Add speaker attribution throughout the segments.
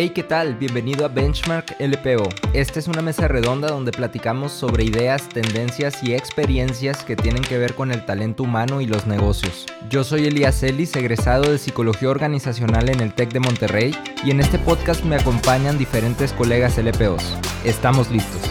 Speaker 1: Hey, ¿qué tal? Bienvenido a Benchmark LPO. Esta es una mesa redonda donde platicamos sobre ideas, tendencias y experiencias que tienen que ver con el talento humano y los negocios. Yo soy Elías Ellis, egresado de Psicología Organizacional en el TEC de Monterrey, y en este podcast me acompañan diferentes colegas LPOs. Estamos listos.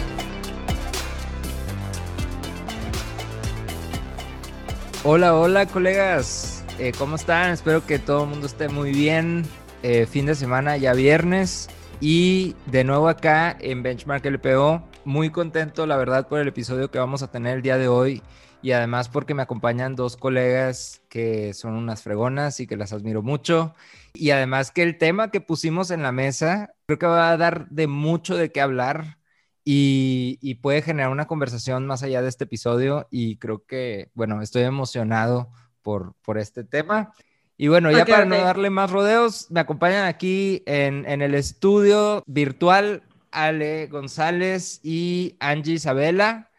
Speaker 1: Hola, hola colegas, eh, ¿cómo están? Espero que todo el mundo esté muy bien. Eh, fin de semana, ya viernes. Y de nuevo acá en Benchmark LPO, muy contento la verdad por el episodio que vamos a tener el día de hoy y además porque me acompañan dos colegas que son unas fregonas y que las admiro mucho. Y además que el tema que pusimos en la mesa creo que va a dar de mucho de qué hablar y, y puede generar una conversación más allá de este episodio y creo que, bueno, estoy emocionado por, por este tema. Y bueno, ya para no darle más rodeos, me acompañan aquí en, en, el estudio virtual Ale González y Angie Isabela.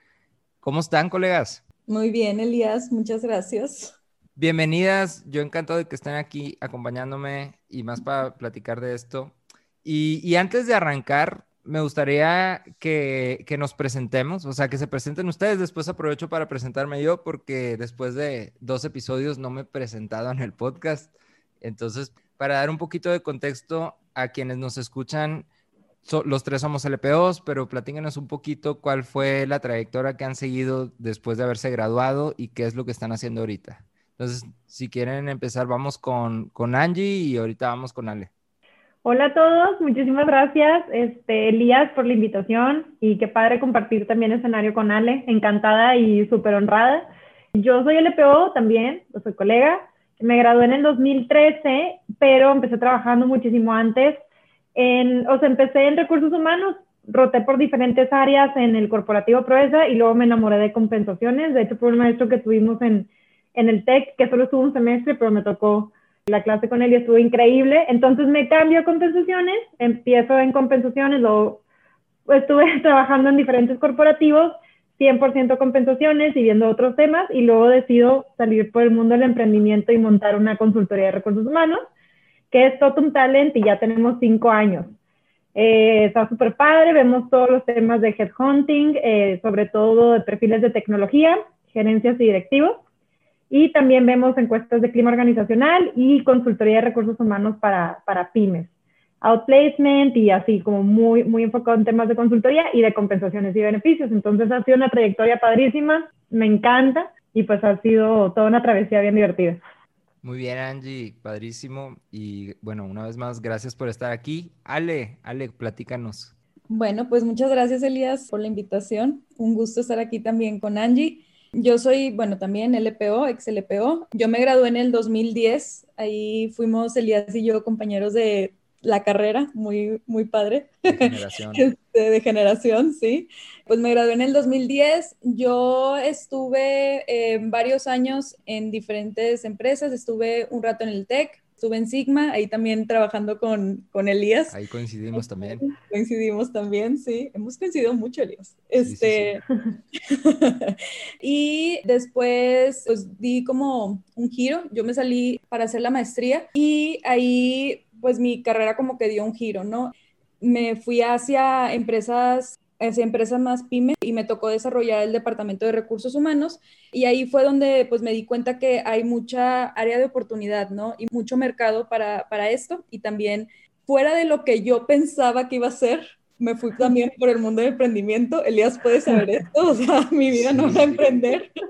Speaker 1: ¿Cómo están, colegas?
Speaker 2: Muy bien, Elías, muchas gracias.
Speaker 1: Bienvenidas, yo encantado de que estén aquí acompañándome y más para platicar de esto. Y, y antes de arrancar, me gustaría que, que, nos presentemos, o sea, que se presenten ustedes. Después aprovecho para presentarme yo porque después de dos episodios no me he presentado en el podcast. Entonces, para dar un poquito de contexto a quienes nos escuchan, los tres somos LPOs, pero platíquenos un poquito cuál fue la trayectoria que han seguido después de haberse graduado y qué es lo que están haciendo ahorita. Entonces, si quieren empezar, vamos con, con Angie y ahorita vamos con Ale.
Speaker 3: Hola a todos, muchísimas gracias, este, Elías, por la invitación y qué padre compartir también escenario con Ale, encantada y súper honrada. Yo soy LPO también, soy colega, me gradué en el 2013, pero empecé trabajando muchísimo antes, o sea, empecé en recursos humanos, roté por diferentes áreas en el corporativo Proesa y luego me enamoré de compensaciones, de hecho fue un maestro que tuvimos en, en el TEC, que solo estuvo un semestre, pero me tocó la clase con él y estuvo increíble. Entonces me cambio a compensaciones, empiezo en compensaciones, lo, estuve trabajando en diferentes corporativos, 100% compensaciones y viendo otros temas y luego decido salir por el mundo del emprendimiento y montar una consultoría de recursos humanos, que es Totum Talent y ya tenemos cinco años. Eh, está súper padre, vemos todos los temas de headhunting, eh, sobre todo de perfiles de tecnología, gerencias y directivos. Y también vemos encuestas de clima organizacional y consultoría de recursos humanos para, para pymes. Outplacement y así como muy, muy enfocado en temas de consultoría y de compensaciones y beneficios. Entonces ha sido una trayectoria padrísima, me encanta y pues ha sido toda una travesía bien divertida.
Speaker 1: Muy bien, Angie, padrísimo. Y bueno, una vez más, gracias por estar aquí. Ale, Ale, platícanos.
Speaker 2: Bueno, pues muchas gracias, Elías, por la invitación. Un gusto estar aquí también con Angie. Yo soy, bueno, también LPO, ex LPO. Yo me gradué en el 2010. Ahí fuimos Elías y yo compañeros de la carrera, muy, muy padre.
Speaker 1: De generación.
Speaker 2: Este, de generación, sí. Pues me gradué en el 2010. Yo estuve eh, varios años en diferentes empresas. Estuve un rato en el TEC, estuve en Sigma, ahí también trabajando con, con Elías.
Speaker 1: Ahí coincidimos también.
Speaker 2: Coincidimos también, sí. Hemos coincidido mucho, Elías. Este... y después, pues di como un giro. Yo me salí para hacer la maestría y ahí, pues mi carrera como que dio un giro, ¿no? Me fui hacia empresas esa empresa más pyme y me tocó desarrollar el departamento de recursos humanos y ahí fue donde pues me di cuenta que hay mucha área de oportunidad, ¿no? Y mucho mercado para, para esto y también fuera de lo que yo pensaba que iba a ser, me fui también por el mundo del emprendimiento. Elías puede saber esto, o sea, mi vida no va a emprender.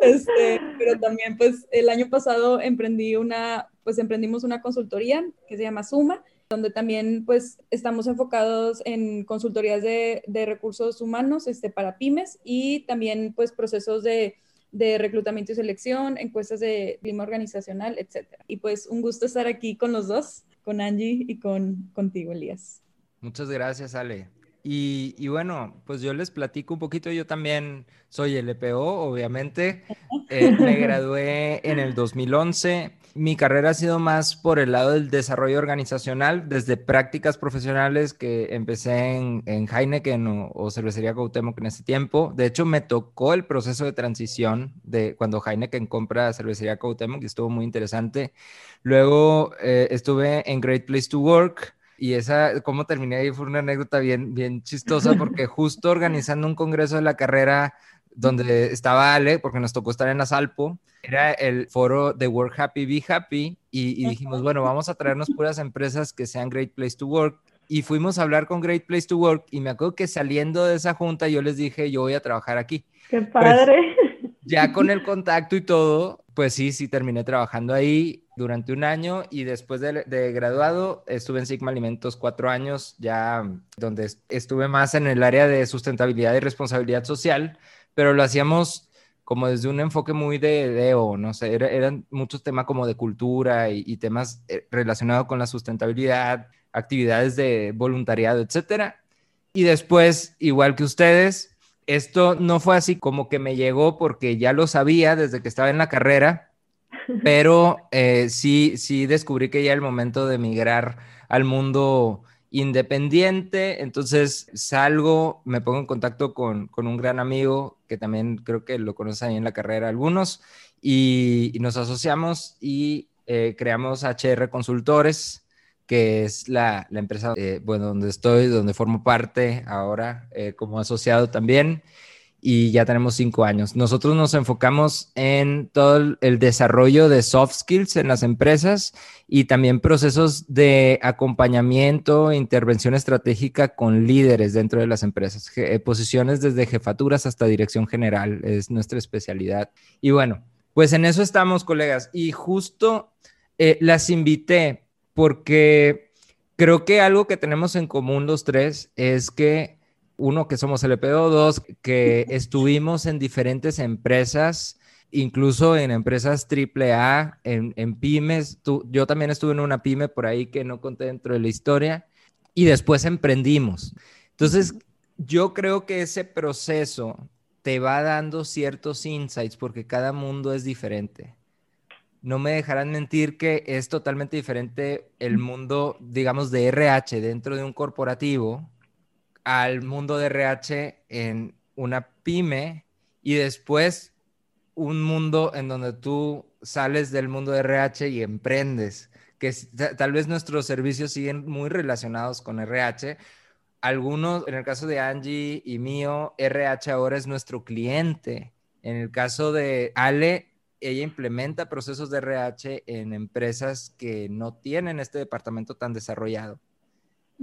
Speaker 2: Este, pero también, pues, el año pasado emprendí una, pues, emprendimos una consultoría que se llama Suma, donde también pues estamos enfocados en consultorías de, recursos humanos este, para pymes y también pues procesos de, de, reclutamiento y selección, encuestas de clima organizacional, etc. Y pues un gusto estar aquí con los dos, con Angie y con contigo, Elías.
Speaker 1: Muchas gracias, Ale. Y, y, bueno, pues yo les platico un poquito. Yo también soy LPO, obviamente. Eh, me gradué en el 2011 mi carrera ha sido más por el lado del desarrollo organizacional, desde prácticas profesionales que empecé en, en Heineken o, Cervecería Cuauhtémoc en ese tiempo. De hecho, me tocó el proceso de transición de cuando Heineken compra Cervecería Cuauhtémoc y estuvo muy interesante. Luego eh, estuve en Great Place to Work y esa, cómo terminé ahí fue una anécdota bien, bien chistosa porque justo organizando un congreso de la carrera donde estaba Ale, porque nos tocó estar en Asalpo, era el foro de Work Happy, Be Happy, y, y dijimos, bueno, vamos a traernos puras empresas que sean Great Place to Work. Y fuimos a hablar con Great Place to Work y me acuerdo que saliendo de esa junta yo les dije, yo voy a trabajar aquí.
Speaker 3: Qué padre.
Speaker 1: Pues, ya con el contacto y todo, pues sí, sí terminé trabajando ahí durante un año y después de, graduado estuve en Sigma Alimentos cuatro años, ya donde estuve más en el área de sustentabilidad y responsabilidad social, pero lo hacíamos como desde un enfoque muy de DEO, no sé, eran muchos temas como de cultura y, y temas eh, relacionados con la sustentabilidad, actividades de voluntariado, etcétera. Y después, igual que ustedes, esto no fue así como que me llegó porque ya lo sabía desde que estaba en la carrera, pero eh, sí, sí descubrí que ya era el momento de migrar al mundo independiente, entonces salgo, me pongo en contacto con, con un gran amigo que también creo que lo conocen ahí en la carrera algunos, y, nos asociamos y eh, creamos HR Consultores, que es la, la empresa, eh, bueno, donde estoy, donde formo parte ahora como asociado también y ya tenemos cinco años. Nosotros nos enfocamos en todo el desarrollo de soft skills en las empresas y también procesos de acompañamiento intervención estratégica con líderes dentro de las empresas, Je posiciones desde jefaturas hasta dirección general, es nuestra especialidad. Y bueno, pues en eso estamos, colegas. Y justo eh, las invité porque creo que algo que tenemos en común los tres es que uno, que somos LPO, dos, que estuvimos en diferentes empresas, incluso en empresas AAA, en, en pymes. Tú, yo también estuve en una pyme por ahí que no conté dentro de la historia y después emprendimos. Entonces, yo creo que ese proceso te va dando ciertos insights porque cada mundo es diferente. No me dejarán mentir que es totalmente diferente el mundo, digamos, de RH dentro de un corporativo al mundo de RH en una pyme y después un mundo en donde tú sales del mundo de RH y emprendes, que tal vez nuestros servicios siguen muy relacionados con RH. Algunos, en el caso de Angie y mío, RH ahora es nuestro cliente. En el caso de Ale, ella implementa procesos de RH en empresas que no tienen este departamento tan desarrollado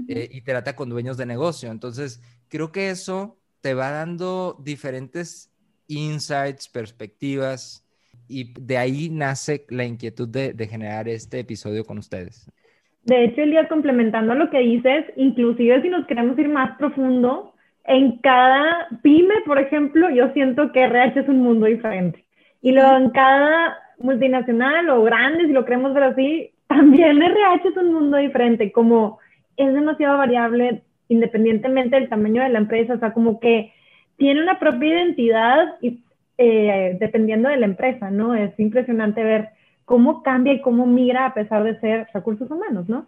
Speaker 1: eh, y trata con dueños de negocio. Entonces, creo que eso te va dando diferentes insights, perspectivas, y de ahí nace la inquietud de, de generar este episodio con ustedes.
Speaker 3: De hecho, Elías, complementando lo que dices, inclusive si nos queremos ir más profundo, en cada pyme, por ejemplo, yo siento que RH es un mundo diferente. Y luego en cada multinacional o grande, si lo queremos ver así, también RH es un mundo diferente, como es demasiado variable independientemente del tamaño de la empresa, o sea, como que tiene una propia identidad eh, dependiendo de la empresa, ¿no? Es impresionante ver cómo cambia y cómo migra a pesar de ser recursos humanos, ¿no?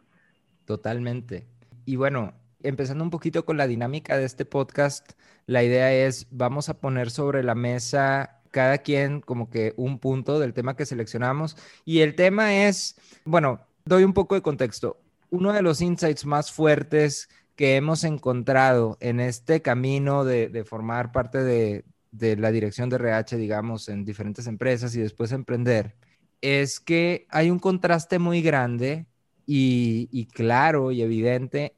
Speaker 1: Totalmente. Y bueno, empezando un poquito con la dinámica de este podcast, la idea es, vamos a poner sobre la mesa cada quien como que un punto del tema que seleccionamos. Y el tema es, bueno, doy un poco de contexto uno de los insights más fuertes que hemos encontrado en este camino de, formar parte de, la dirección de RH, digamos, en diferentes empresas y después emprender, es que hay un contraste muy grande y, claro y evidente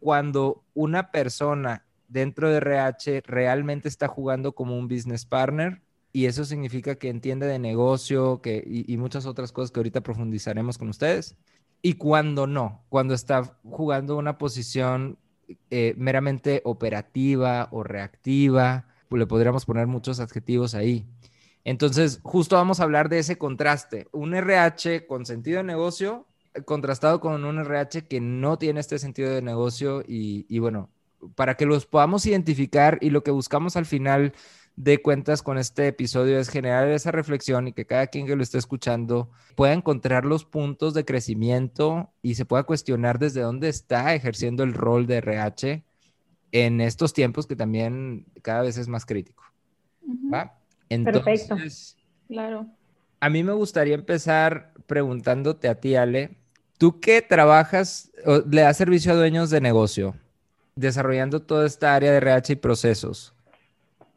Speaker 1: cuando una persona dentro de RH realmente está jugando como un business partner y eso significa que entiende de negocio que, y, y, muchas otras cosas que ahorita profundizaremos con ustedes y cuando no, cuando está jugando una posición eh, meramente operativa o reactiva, le podríamos poner muchos adjetivos ahí. Entonces, justo vamos a hablar de ese contraste, un RH con sentido de negocio eh, contrastado con un RH que no tiene este sentido de negocio y bueno, para que los podamos identificar y lo que buscamos al final de cuentas con este episodio es generar esa reflexión y que cada quien que lo esté escuchando pueda encontrar los puntos de crecimiento y se pueda cuestionar desde dónde está ejerciendo el rol de RH en estos tiempos que también cada vez es más crítico. ¿Va?
Speaker 3: Entonces, Perfecto.
Speaker 2: Claro.
Speaker 1: A mí me gustaría empezar preguntándote a ti, Ale, tú que trabajas le da servicio a dueños de negocio, desarrollando toda esta área de RH y procesos.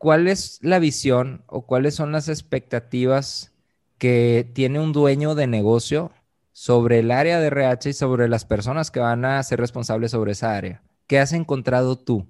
Speaker 1: ¿Cuál es la visión o cuáles son las expectativas que tiene un dueño de negocio sobre el área de RH y sobre las personas que van a ser responsables sobre esa área? ¿Qué has encontrado tú?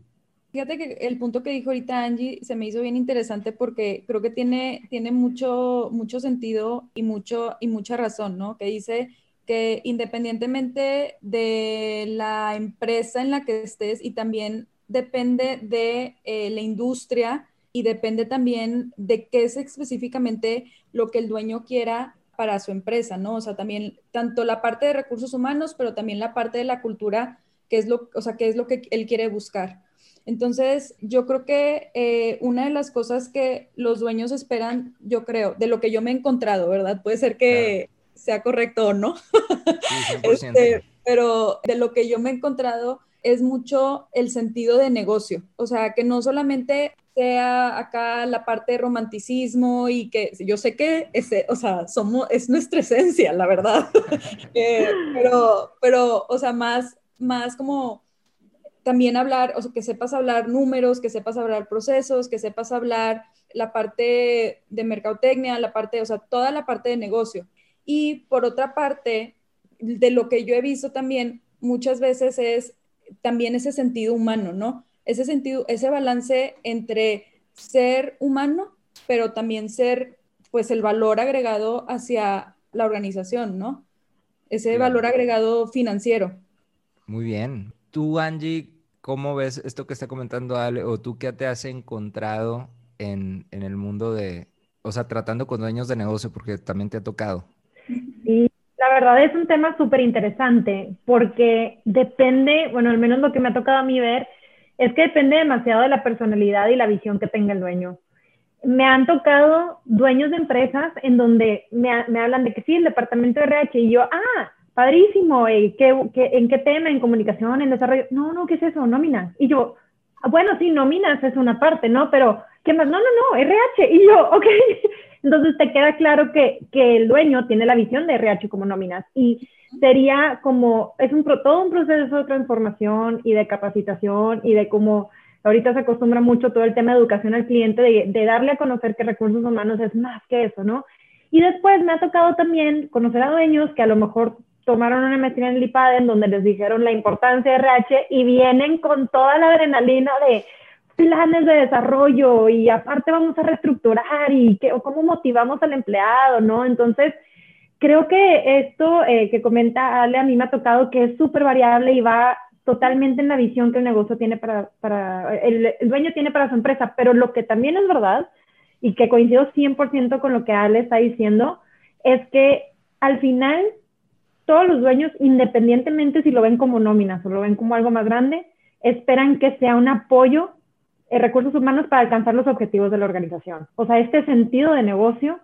Speaker 2: Fíjate que el punto que dijo ahorita Angie se me hizo bien interesante porque creo que tiene, tiene mucho, mucho sentido y, mucho, y mucha razón, ¿no? Que dice que independientemente de la empresa en la que estés y también depende de eh, la industria y depende también de qué es específicamente lo que el dueño quiera para su empresa, ¿no? O sea, también tanto la parte de recursos humanos, pero también la parte de la cultura, que es lo, o sea, que es lo que él quiere buscar. Entonces, yo creo que eh, una de las cosas que los dueños esperan, yo creo, de lo que yo me he encontrado, ¿verdad? Puede ser que sea correcto o no, este, pero de lo que yo me he encontrado es mucho el sentido de negocio, o sea, que no solamente sea acá la parte de romanticismo y que yo sé que ese, o sea, somos, es nuestra esencia, la verdad, eh, pero, pero, o sea, más, más como también hablar, o sea, que sepas hablar números, que sepas hablar procesos, que sepas hablar la parte de mercadotecnia, la parte, o sea, toda la parte de negocio. Y por otra parte, de lo que yo he visto también muchas veces es también ese sentido humano, ¿no? Ese sentido, ese balance entre ser humano, pero también ser, pues, el valor agregado hacia la organización, ¿no? Ese valor agregado financiero.
Speaker 1: Muy bien. Tú, Angie, ¿cómo ves esto que está comentando Ale? ¿O tú qué te has encontrado en, en el mundo de, o sea, tratando con dueños de negocio, porque también te ha tocado?
Speaker 3: Verdad es un tema súper interesante porque depende, bueno, al menos lo que me ha tocado a mí ver, es que depende demasiado de la personalidad y la visión que tenga el dueño. Me han tocado dueños de empresas en donde me, me hablan de que sí, el departamento de RH, y yo, ah, padrísimo, ¿qué, qué, en qué tema? ¿En comunicación? ¿En desarrollo? No, no, ¿qué es eso? Nóminas. Y yo, bueno, sí, nóminas es una parte, ¿no? Pero, ¿qué más? No, no, no, RH. Y yo, ok. Entonces te queda claro que, que el dueño tiene la visión de RH como nóminas y sería como, es un, todo un proceso de transformación y de capacitación y de cómo ahorita se acostumbra mucho todo el tema de educación al cliente, de, de darle a conocer que recursos humanos es más que eso, ¿no? Y después me ha tocado también conocer a dueños que a lo mejor tomaron una maestría en el IPADE en donde les dijeron la importancia de RH y vienen con toda la adrenalina de planes de desarrollo y aparte vamos a reestructurar y qué, o cómo motivamos al empleado, ¿no? Entonces, creo que esto eh, que comenta Ale a mí me ha tocado que es súper variable y va totalmente en la visión que el negocio tiene para, para el, el, dueño tiene para su empresa, pero lo que también es verdad y que coincido 100% con lo que Ale está diciendo, es que al final todos los dueños, independientemente si lo ven como nóminas o lo ven como algo más grande, esperan que sea un apoyo en recursos humanos para alcanzar los objetivos de la organización. O sea, este sentido de negocio,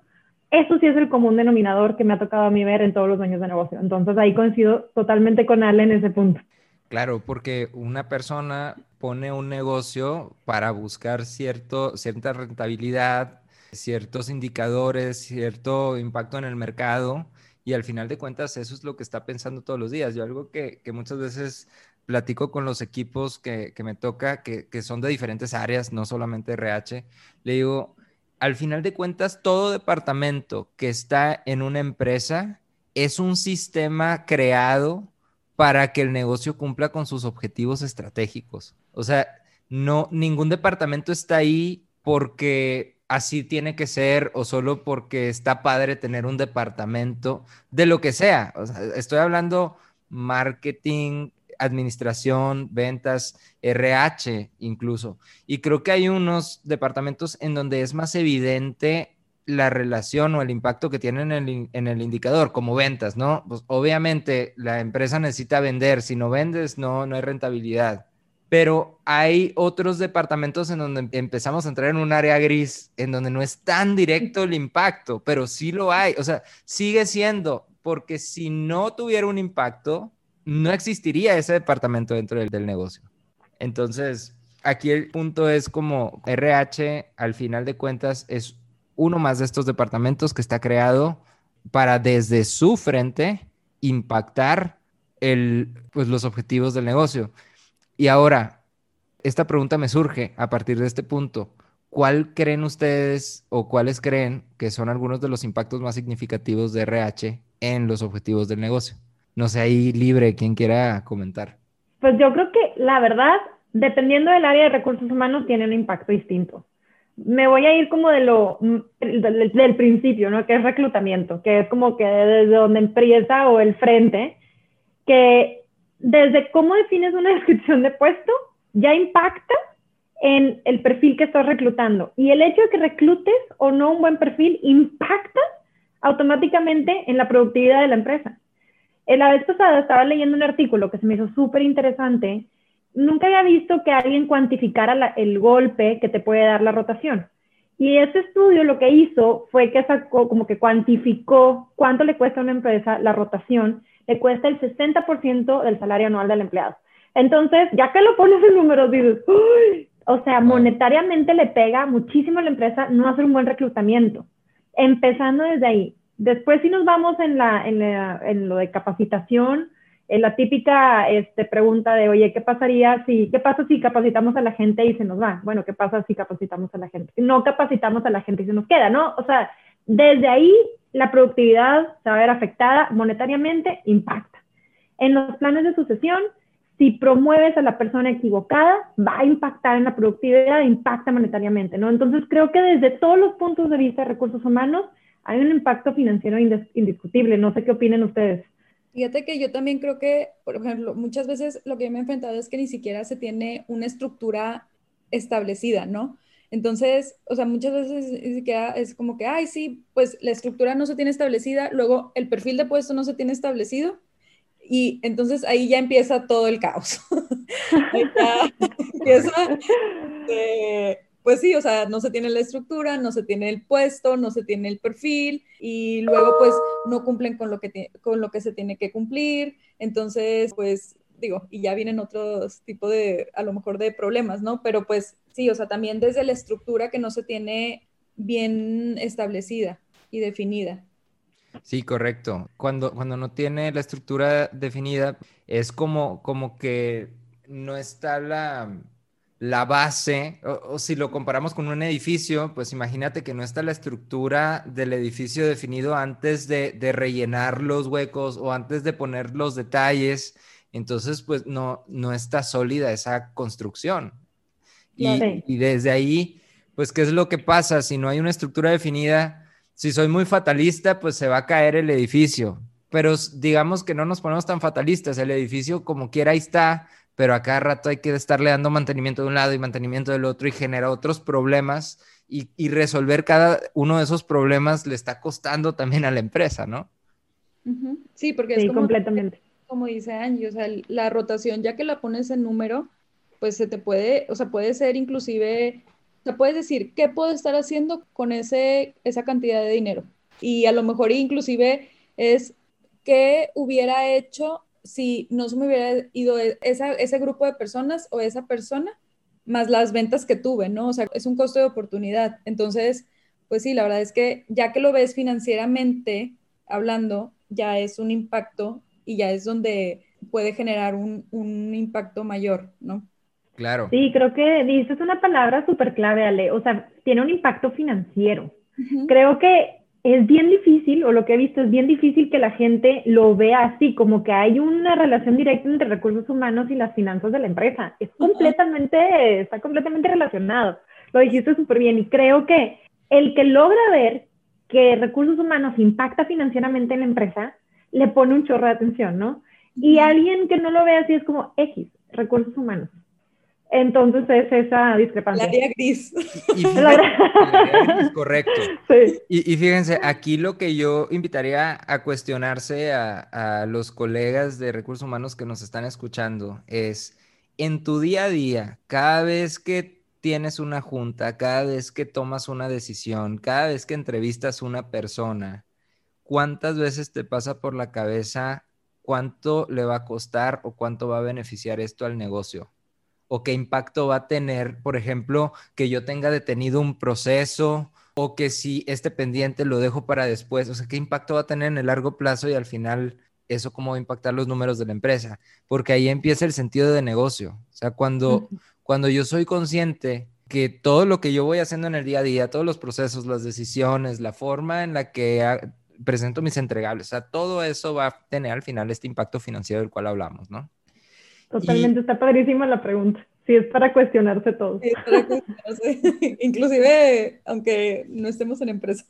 Speaker 3: eso sí es el común denominador que me ha tocado a mí ver en todos los dueños de negocio. Entonces ahí coincido totalmente con Ale en ese punto.
Speaker 1: Claro, porque una persona pone un negocio para buscar cierto, cierta rentabilidad, ciertos indicadores, cierto impacto en el mercado y al final de cuentas, eso es lo que está pensando todos los días. Yo algo que, muchas veces platico con los equipos que, me toca, que, son de diferentes áreas, no solamente RH, le digo, al final de cuentas, todo departamento que está en una empresa es un sistema creado para que el negocio cumpla con sus objetivos estratégicos. O sea, no, ningún departamento está ahí porque así tiene que ser o solo porque está padre tener un departamento de lo que sea. estoy hablando marketing, administración, ventas, RH incluso. Y creo que hay unos departamentos en donde es más evidente la relación o el impacto que tienen en el, en el indicador, como ventas, ¿no? Pues obviamente la empresa necesita vender, si no vendes, no, no hay rentabilidad pero hay otros departamentos en donde empezamos a entrar en un área gris, en donde no es tan directo el impacto, pero sí lo hay, o sea, sigue siendo, porque si no tuviera un impacto, no existiría ese departamento dentro del, negocio. Entonces, aquí el punto es como RH, al final de cuentas, es uno más de estos departamentos que está creado para desde su frente impactar el, pues, los objetivos del negocio. Y ahora, esta pregunta me surge a partir de este punto. ¿Cuál creen ustedes o cuáles creen que son algunos de los impactos más significativos de RH en los objetivos del negocio? No sé, ahí libre, quien quiera comentar.
Speaker 3: Pues yo creo que la verdad, dependiendo del área de recursos humanos, tiene un impacto distinto. Me voy a ir como de lo del, principio, ¿no? Que es reclutamiento, que es como que desde donde empieza o el frente, que desde cómo defines una descripción de puesto ya impacta en el perfil que estás reclutando. Y el hecho de que reclutes o no un buen perfil impacta automáticamente en la productividad de la empresa. La vez pasada estaba leyendo un artículo que se me hizo súper interesante. Nunca había visto que alguien cuantificara el golpe que te puede dar la rotación. Y ese estudio lo que hizo fue que sacó, como que cuantificó cuánto le cuesta a una empresa la rotación. Le cuesta el 60% del salario anual del empleado. Entonces, ya que lo pones en números, dices, o sea, monetariamente le pega muchísimo a la empresa no hacer un buen reclutamiento. Empezando desde ahí. Después, si nos vamos en, la, en, lo de capacitación, en la típica este, pregunta de, oye, ¿qué pasaría si, qué pasa si capacitamos a la gente y se nos va? Bueno, ¿qué pasa si capacitamos a la gente? No capacitamos a la gente y se nos queda, ¿no? O sea, desde ahí la productividad se va a ver afectada monetariamente, impacta. En los planes de sucesión, si promueves a la persona equivocada, va a impactar en la productividad, impacta monetariamente, ¿no? Entonces creo que desde todos los puntos de vista de recursos humanos, hay un impacto financiero indiscutible. No sé qué opinen ustedes.
Speaker 2: Fíjate que yo también creo que, por ejemplo, muchas veces lo que yo me he enfrentado es que ni siquiera se tiene una estructura establecida, ¿no? Entonces, o sea, muchas veces es como que, ay, sí, pues la estructura no se tiene establecida, luego el perfil de puesto no se tiene establecido y entonces ahí ya empieza todo el caos. ahí ya empieza pues sí, o sea, no se tiene la estructura, no se tiene el puesto, no se tiene el perfil y luego pues no cumplen con lo que, con lo que se tiene que cumplir. Entonces, pues digo, y ya vienen otros tipos de, a lo mejor de problemas, ¿no? Pero pues sí, o sea, también desde la estructura que no se tiene bien establecida y definida.
Speaker 1: Sí, correcto. Cuando, cuando no tiene la estructura definida, es como, como que no está la, la base, o, si lo comparamos con un edificio, pues imagínate que no está la estructura del edificio definido antes de, rellenar los huecos o antes de poner los detalles, entonces pues no, no está sólida esa construcción. Y, y desde ahí, pues, ¿qué es lo que pasa? Si no hay una estructura definida, si soy muy fatalista, pues se va a caer el edificio. Pero digamos que no nos ponemos tan fatalistas, el edificio como quiera ahí está, pero a cada rato hay que estarle dando mantenimiento de un lado y mantenimiento del otro y genera otros problemas y, resolver cada uno de esos problemas le está costando también a la empresa, ¿no?
Speaker 2: Sí, porque es como, completamente. como dice Angie, o sea, la rotación, ya que la pones en número, pues se te puede, o sea, puede ser inclusive, o sea, puedes decir, ¿qué puedo estar haciendo con ese, esa cantidad de dinero? Y a lo mejor inclusive es, ¿qué hubiera hecho si no se me hubiera ido e, ese grupo de personas o esa persona, más las ventas que tuve, ¿no? O sea, es un costo de oportunidad. Entonces, pues sí, la verdad es que ya que lo ves financieramente hablando, ya es un impacto y ya es donde puede generar un, impacto mayor, ¿no?
Speaker 1: Claro.
Speaker 3: Sí, creo que dices una palabra súper clave, Ale. O sea, tiene un impacto financiero. Creo que es bien difícil, o lo que he visto es bien difícil que la gente lo vea así, como que hay una relación directa entre recursos humanos y las finanzas de la empresa. Es completamente, está completamente relacionado. Lo dijiste súper bien y creo que el que logra ver que recursos humanos impacta financieramente en la empresa, le pone un chorro de atención, ¿no? Y alguien que no lo ve así es como X, recursos humanos. Entonces es esa discrepancia.
Speaker 2: La área gris.
Speaker 1: Y, correcto. Y, fíjense, aquí lo que yo invitaría a cuestionarse a, los colegas de recursos humanos que nos están escuchando es, en tu día a día, cada vez que tienes una junta, cada vez que tomas una decisión, cada vez que entrevistas a una persona, ¿cuántas veces te pasa por la cabeza cuánto le va a costar o cuánto va a beneficiar esto al negocio? O qué impacto va a tener, por ejemplo, que yo tenga detenido un proceso o que si este pendiente lo dejo para después, o sea, qué impacto va a tener en el largo plazo y al final eso cómo va a impactar los números de la empresa, porque ahí empieza el sentido de negocio. O sea, cuando, cuando yo soy consciente que todo lo que yo voy haciendo en el día a día, todos los procesos, las decisiones, la forma en la que presento mis entregables, o sea, todo eso va a tener al final este impacto financiero del cual hablamos, ¿no?
Speaker 3: Totalmente, está padrísima la pregunta. Sí, es para cuestionarse todo. Sí, para cuestionarse.
Speaker 2: Inclusive, aunque no estemos en empresa.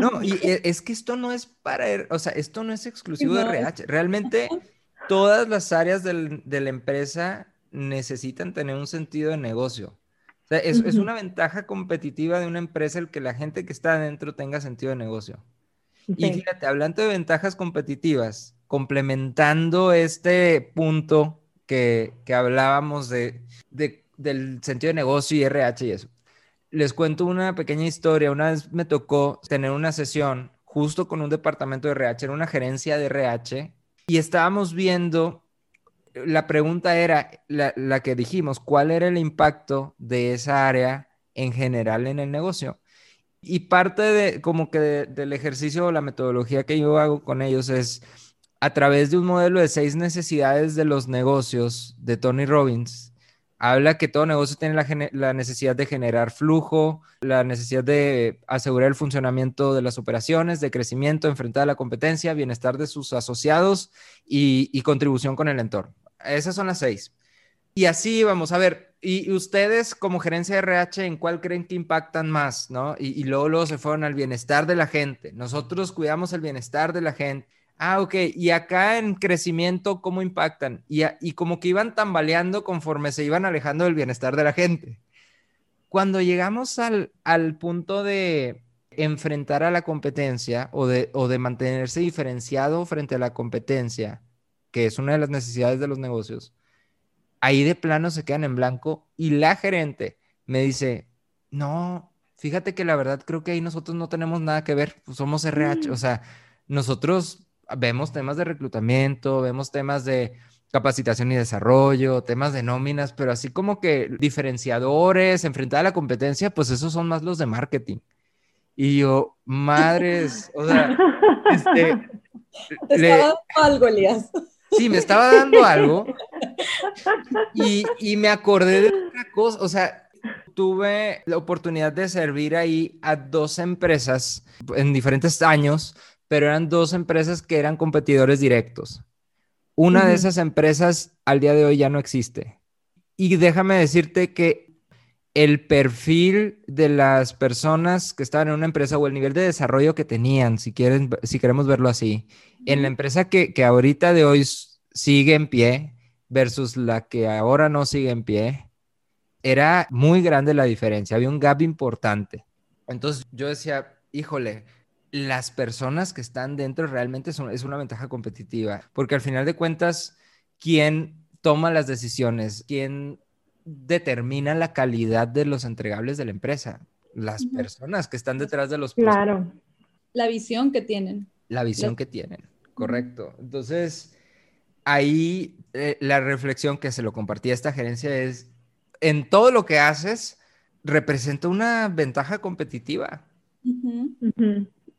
Speaker 1: No, y e, es que esto no es para, o sea, esto no es exclusivo de RH. Realmente todas las áreas del, de la empresa necesitan tener un sentido de negocio. O sea, es, es, una ventaja competitiva de una empresa el que la gente que está adentro tenga sentido de negocio. Y fíjate, hablando de ventajas competitivas, complementando este punto que, hablábamos de, del sentido de negocio y RH y eso. Les cuento una pequeña historia. Una vez me tocó tener una sesión justo con un departamento de RH, era una gerencia de RH, y estábamos viendo, la pregunta era la, que dijimos, ¿cuál era el impacto de esa área en general en el negocio? Y parte de como que del ejercicio o la metodología que yo hago con ellos es a través de un modelo de seis necesidades de los negocios de Tony Robbins, habla que todo negocio tiene la, necesidad de generar flujo, la necesidad de asegurar el funcionamiento de las operaciones, de crecimiento, enfrentar la competencia, bienestar de sus asociados y, contribución con el entorno. Esas son las seis. Y así vamos a ver, y, ustedes como gerencia de RH, ¿en cuál creen que impactan más? ¿no? Y, y luego, luego se fueron al bienestar de la gente. Nosotros cuidamos el bienestar de la gente Ah, ok. Y acá en crecimiento, ¿cómo impactan? Y, y como que iban tambaleando conforme se iban alejando del bienestar de la gente. Cuando llegamos al, al punto de enfrentar a la competencia o de, o de mantenerse diferenciado frente a la competencia, que es una de las necesidades de los negocios, ahí de plano se quedan en blanco y la gerente me dice, no, fíjate que la verdad creo que ahí nosotros no tenemos nada que ver, pues somos RH, o mm. sea, nosotros vemos temas de reclutamiento, vemos temas de capacitación y desarrollo, temas de nóminas, pero así como que diferenciadores, enfrentar a la competencia, pues esos son más los de marketing. Y yo, madres, o sea, este...
Speaker 2: Te estaba dando algo, Elías.
Speaker 1: Sí, me estaba dando algo. Y, y me acordé de otra cosa, o sea, tuve la oportunidad de servir ahí a dos empresas en diferentes años pero eran dos empresas que eran competidores directos. Una de esas empresas al día de hoy ya no existe. Y déjame decirte que el perfil de las personas que estaban en una empresa o el nivel de desarrollo que tenían, si, quieren, si queremos verlo así, en la empresa que, que ahorita de hoy sigue en pie versus la que ahora no sigue en pie, era muy grande la diferencia, había un gap importante. Entonces yo decía, híjole, las personas que están dentro realmente son, es una ventaja competitiva, porque al final de cuentas, ¿quién toma las decisiones? ¿Quién determina la calidad de los entregables de la empresa? Las personas que están detrás de los...
Speaker 3: Claro.
Speaker 2: La visión que tienen.
Speaker 1: La visión que tienen, correcto. Entonces, ahí eh, la reflexión que se lo compartía esta gerencia es, en todo lo que haces, representa una ventaja competitiva.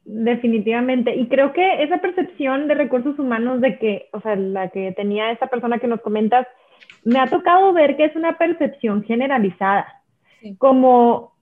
Speaker 3: Definitivamente. Y creo que esa percepción de recursos humanos de que, o sea, la que tenía esa persona que nos comentas, me ha tocado ver que es una percepción generalizada. Como,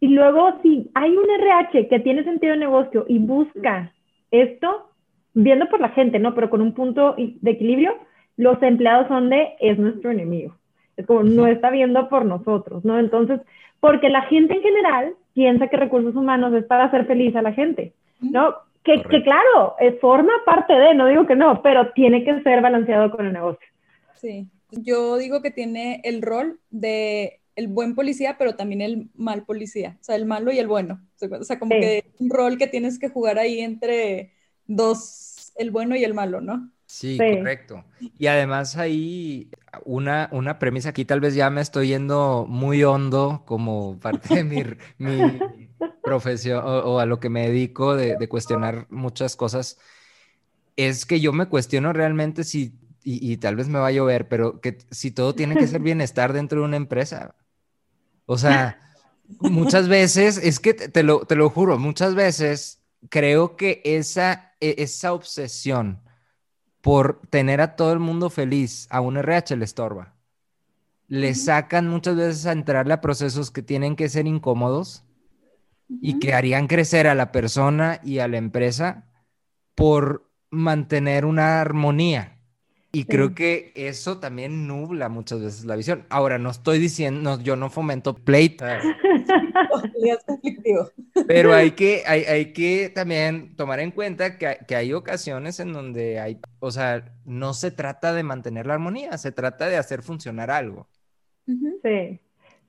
Speaker 3: y luego si hay un RH que tiene sentido de negocio y busca esto, viendo por la gente, ¿no? Pero con un punto de equilibrio, los empleados son de, es nuestro enemigo. Es como, no está viendo por nosotros, ¿no? Entonces, porque la gente en general piensa que recursos humanos es para hacer feliz a la gente, ¿no? Que, que claro, forma parte de, no digo que no, pero tiene que ser balanceado con el negocio.
Speaker 2: Sí, yo digo que tiene el rol de el buen policía, pero también el mal policía, o sea, el malo y el bueno. O sea, como que un rol que tienes que jugar ahí entre dos, el bueno y el malo, ¿no?
Speaker 1: Sí, correcto. Y además ahí una, una premisa aquí, tal vez ya me estoy yendo muy hondo como parte de mi, mi profesión o, a lo que me dedico de, de, cuestionar muchas cosas, es que yo me cuestiono realmente si, y, y, tal vez me va a llover, pero que si todo tiene que ser bienestar dentro de una empresa. O sea, muchas veces, es que te lo, te lo juro, muchas veces creo que esa e, esa obsesión por tener a todo el mundo feliz, a un RH le estorba. Le sacan muchas veces a entrarle a procesos que tienen que ser incómodos y que harían crecer a la persona y a la empresa por mantener una armonía. Y creo que eso también nubla muchas veces la visión. Ahora, no estoy diciendo, yo no fomento pleitas. Pero hay que, hay, hay, que también tomar en cuenta que, que, hay ocasiones en donde hay, o sea, no se trata de mantener la armonía, se trata de hacer funcionar algo.
Speaker 3: Sí,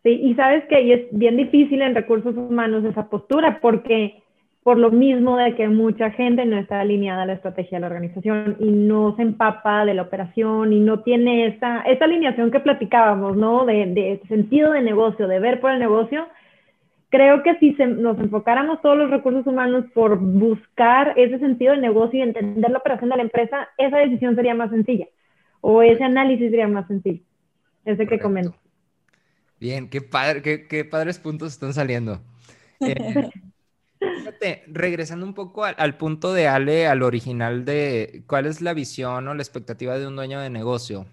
Speaker 3: sí, y sabes que es bien difícil en recursos humanos esa postura porque por lo mismo de que mucha gente no está alineada a la estrategia de la organización y no se empapa de la operación y no tiene esa, esa alineación que platicábamos, ¿no? De, de sentido de negocio, de ver por el negocio. Creo que si nos enfocáramos todos los recursos humanos por buscar ese sentido de negocio y entender la operación de la empresa, esa decisión sería más sencilla o ese análisis sería más sencillo, ese que comento.
Speaker 1: Bien, qué, padre, qué, qué padres puntos están saliendo. Eh, Regresando un poco al, punto de Ale, al original de cuál es la visión o la expectativa de un dueño de negocio.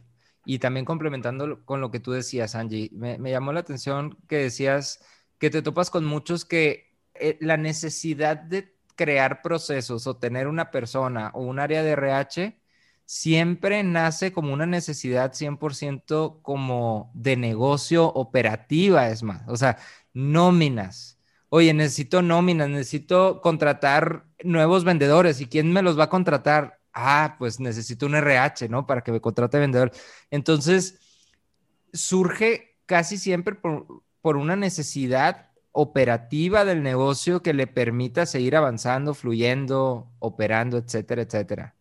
Speaker 1: Y también complementando con lo que tú decías, Angie, me, llamó la atención que decías que te topas con muchos que eh, la necesidad de crear procesos o tener una persona o un área de RH siempre nace como una necesidad 100% como de negocio operativa, es más, o sea, nóminas oye, necesito nóminas, necesito contratar nuevos vendedores. ¿Y quién me los va a contratar? Ah, pues necesito un RH, ¿no? Para que me contrate vendedor. Entonces, surge casi siempre por, una necesidad operativa del negocio que le permita seguir avanzando, fluyendo, operando, etcétera, etcétera.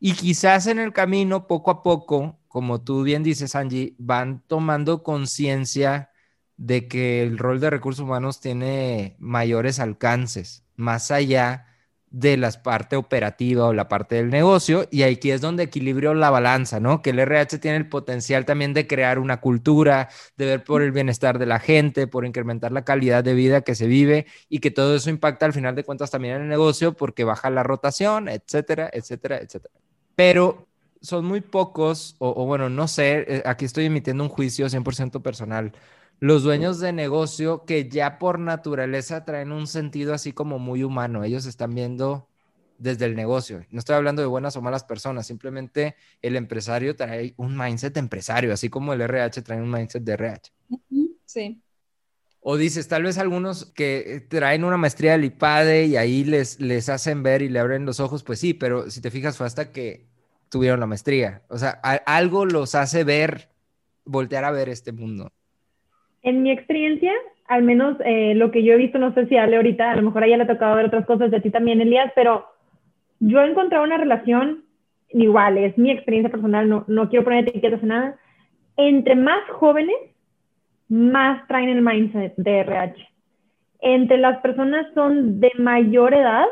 Speaker 1: Y quizás en el camino, poco a poco, como tú bien dices, Angie, van tomando conciencia de que el rol de recursos humanos tiene mayores alcances, más allá de la parte operativa o la parte del negocio, y aquí es donde equilibrio la balanza, ¿no? Que el RH tiene el potencial también de crear una cultura, de ver por el bienestar de la gente, por incrementar la calidad de vida que se vive y que todo eso impacta al final de cuentas también en el negocio porque baja la rotación, etcétera, etcétera, etcétera. Pero son muy pocos, o, o bueno, no sé, eh, aquí estoy emitiendo un juicio 100% personal los dueños de negocio que ya por naturaleza traen un sentido así como muy humano. Ellos están viendo desde el negocio. No estoy hablando de buenas o malas personas, simplemente el empresario trae un mindset empresario, así como el RH trae un mindset de RH.
Speaker 2: Sí.
Speaker 1: O dices, tal vez algunos que traen una maestría del IPADE y ahí les, les hacen ver y le abren los ojos, pues sí, pero si te fijas fue hasta que tuvieron la maestría. O sea, algo los hace ver, voltear a ver este mundo.
Speaker 3: En mi experiencia, al menos eh, lo que yo he visto, no sé si hable ahorita, a lo mejor a ella le ha tocado ver otras cosas de ti también, Elías, pero yo he encontrado una relación igual, es mi experiencia personal, no, no quiero poner etiquetas en nada. Entre más jóvenes, más traen el mindset de RH. Entre las personas son de mayor edad,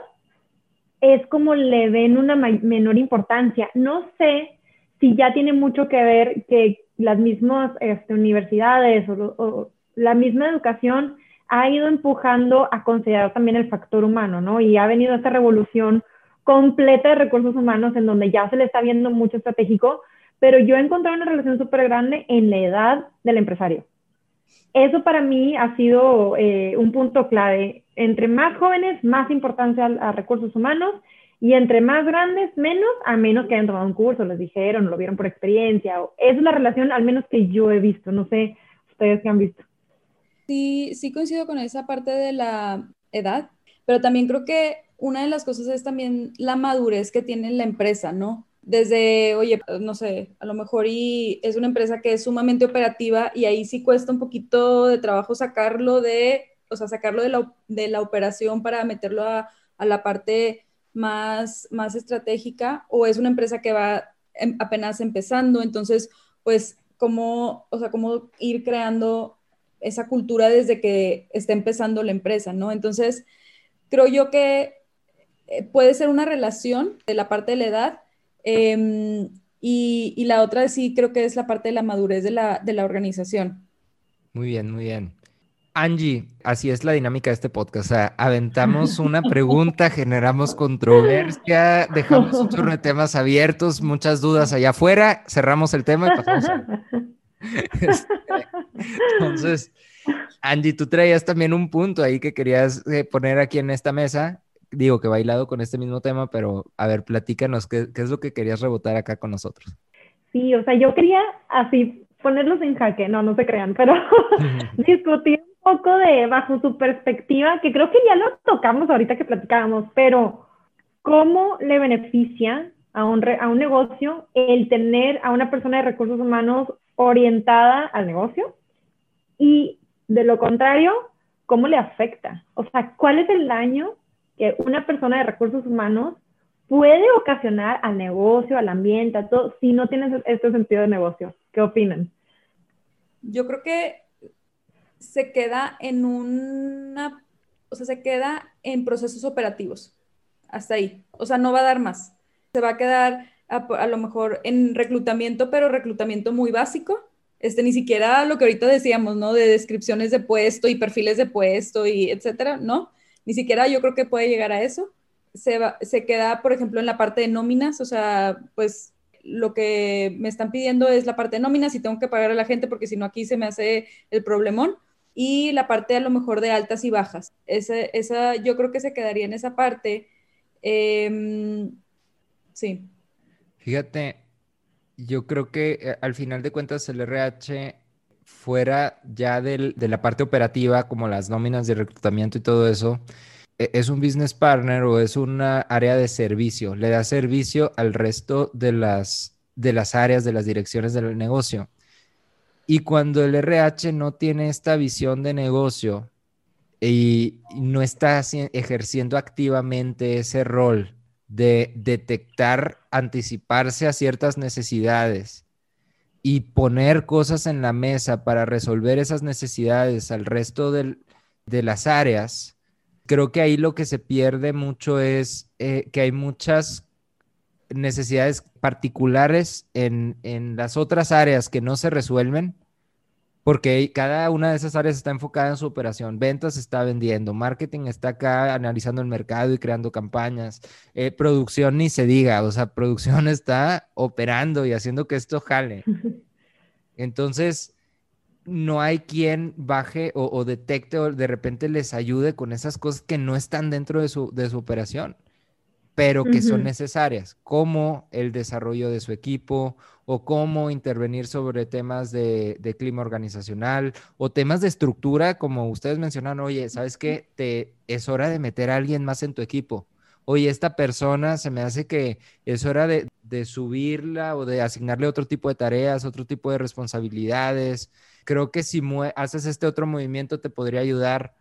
Speaker 3: es como le ven una menor importancia. No sé si ya tiene mucho que ver que las mismas este, universidades o, la misma educación ha ido empujando a considerar también el factor humano, ¿no? Y ha venido esta revolución completa de recursos humanos en donde ya se le está viendo mucho estratégico, pero yo he encontrado una relación súper grande en la edad del empresario. Eso para mí ha sido eh, un punto clave. Entre más jóvenes, más importancia a recursos humanos y entre más grandes, menos, a menos que hayan tomado un curso, les dijeron, lo vieron por experiencia. esa es la relación, al menos que yo he visto. No sé ustedes qué han visto.
Speaker 2: Sí, sí coincido con esa parte de la edad, pero también creo que una de las cosas es también la madurez que tiene la empresa, ¿no? Desde, oye, no sé, a lo mejor y es una empresa que es sumamente operativa y ahí sí cuesta un poquito de trabajo sacarlo de, o sea, sacarlo de la, de la operación para meterlo a, a la parte más, más estratégica o es una empresa que va em, apenas empezando, entonces, pues, ¿cómo, o sea, cómo ir creando esa cultura desde que está empezando la empresa, ¿no? Entonces, creo yo que eh, puede ser una relación de la parte de la edad em, y, y, la otra sí creo que es la parte de la madurez de la, de la organización.
Speaker 1: Muy bien, muy bien. Angie, así es la dinámica de este podcast. O sea, aventamos una pregunta, generamos controversia, dejamos un chorro de temas abiertos, muchas dudas allá afuera, cerramos el tema y pasamos a... Este, entonces, Angie, tú traías también un punto ahí que querías eh, poner aquí en esta mesa. Digo que bailado con este mismo tema, pero a ver, platícanos, ¿qué, qué es lo que querías rebotar acá con nosotros?
Speaker 3: Sí, o sea, yo quería así ponerlos en jaque, no, no se crean, pero discutir poco de bajo su perspectiva, que creo que ya lo tocamos ahorita que platicábamos, pero ¿cómo le beneficia a un, a un negocio el tener a una persona de recursos humanos orientada al negocio? Y de lo contrario, ¿cómo le afecta? O sea, ¿cuál es el daño que una persona de recursos humanos puede ocasionar al negocio, al ambiente, a todo, si no tienes este sentido de negocio? ¿Qué opinan?
Speaker 2: Yo creo que se queda en una, o sea, se queda en procesos operativos. Hasta ahí. O sea, no va a dar más. Se va a quedar a, lo mejor en reclutamiento, pero reclutamiento muy básico. Este, ni siquiera lo que ahorita decíamos, ¿no? De descripciones de puesto y perfiles de puesto y etcétera, ¿no? Ni siquiera yo creo que puede llegar a eso. Se, va, se queda, por ejemplo, en la parte de nóminas, o sea, pues lo que me están pidiendo es la parte de nóminas y tengo que pagar a la gente porque si no aquí se me hace el problemón y la parte a lo mejor de altas y bajas. Esa, esa yo creo que se quedaría en esa parte. Em, sí.
Speaker 1: Fíjate, yo creo que eh, al final de cuentas el RH fuera ya de la parte operativa, como las nóminas de reclutamiento y todo eso, e, es un business partner o es una área de servicio, le da servicio al resto de las, de las áreas, de las direcciones del negocio. Y cuando el RH no tiene esta visión de negocio y no está ejerciendo activamente ese rol de detectar, anticiparse a ciertas necesidades y poner cosas en la mesa para resolver esas necesidades al resto de las áreas, creo que ahí lo que se pierde mucho es eh, que hay muchas necesidades particulares en, las otras áreas que no se resuelven, porque cada una de esas áreas está enfocada en su operación. Ventas está vendiendo, marketing está acá analizando el mercado y creando campañas, eh, producción ni se diga, o sea, producción está operando y haciendo que esto jale. Entonces, no hay quien baje o, detecte o de repente les ayude con esas cosas que no están dentro de su, de su operación pero que son necesarias, como el desarrollo de su equipo o cómo intervenir sobre temas de, clima organizacional o temas de estructura, como ustedes mencionan, oye, ¿sabes qué? Te, es hora de meter a alguien más en tu equipo. Oye, esta persona se me hace que es hora de, subirla o de asignarle otro tipo de tareas, otro tipo de responsabilidades. Creo que si haces este otro movimiento te podría ayudar,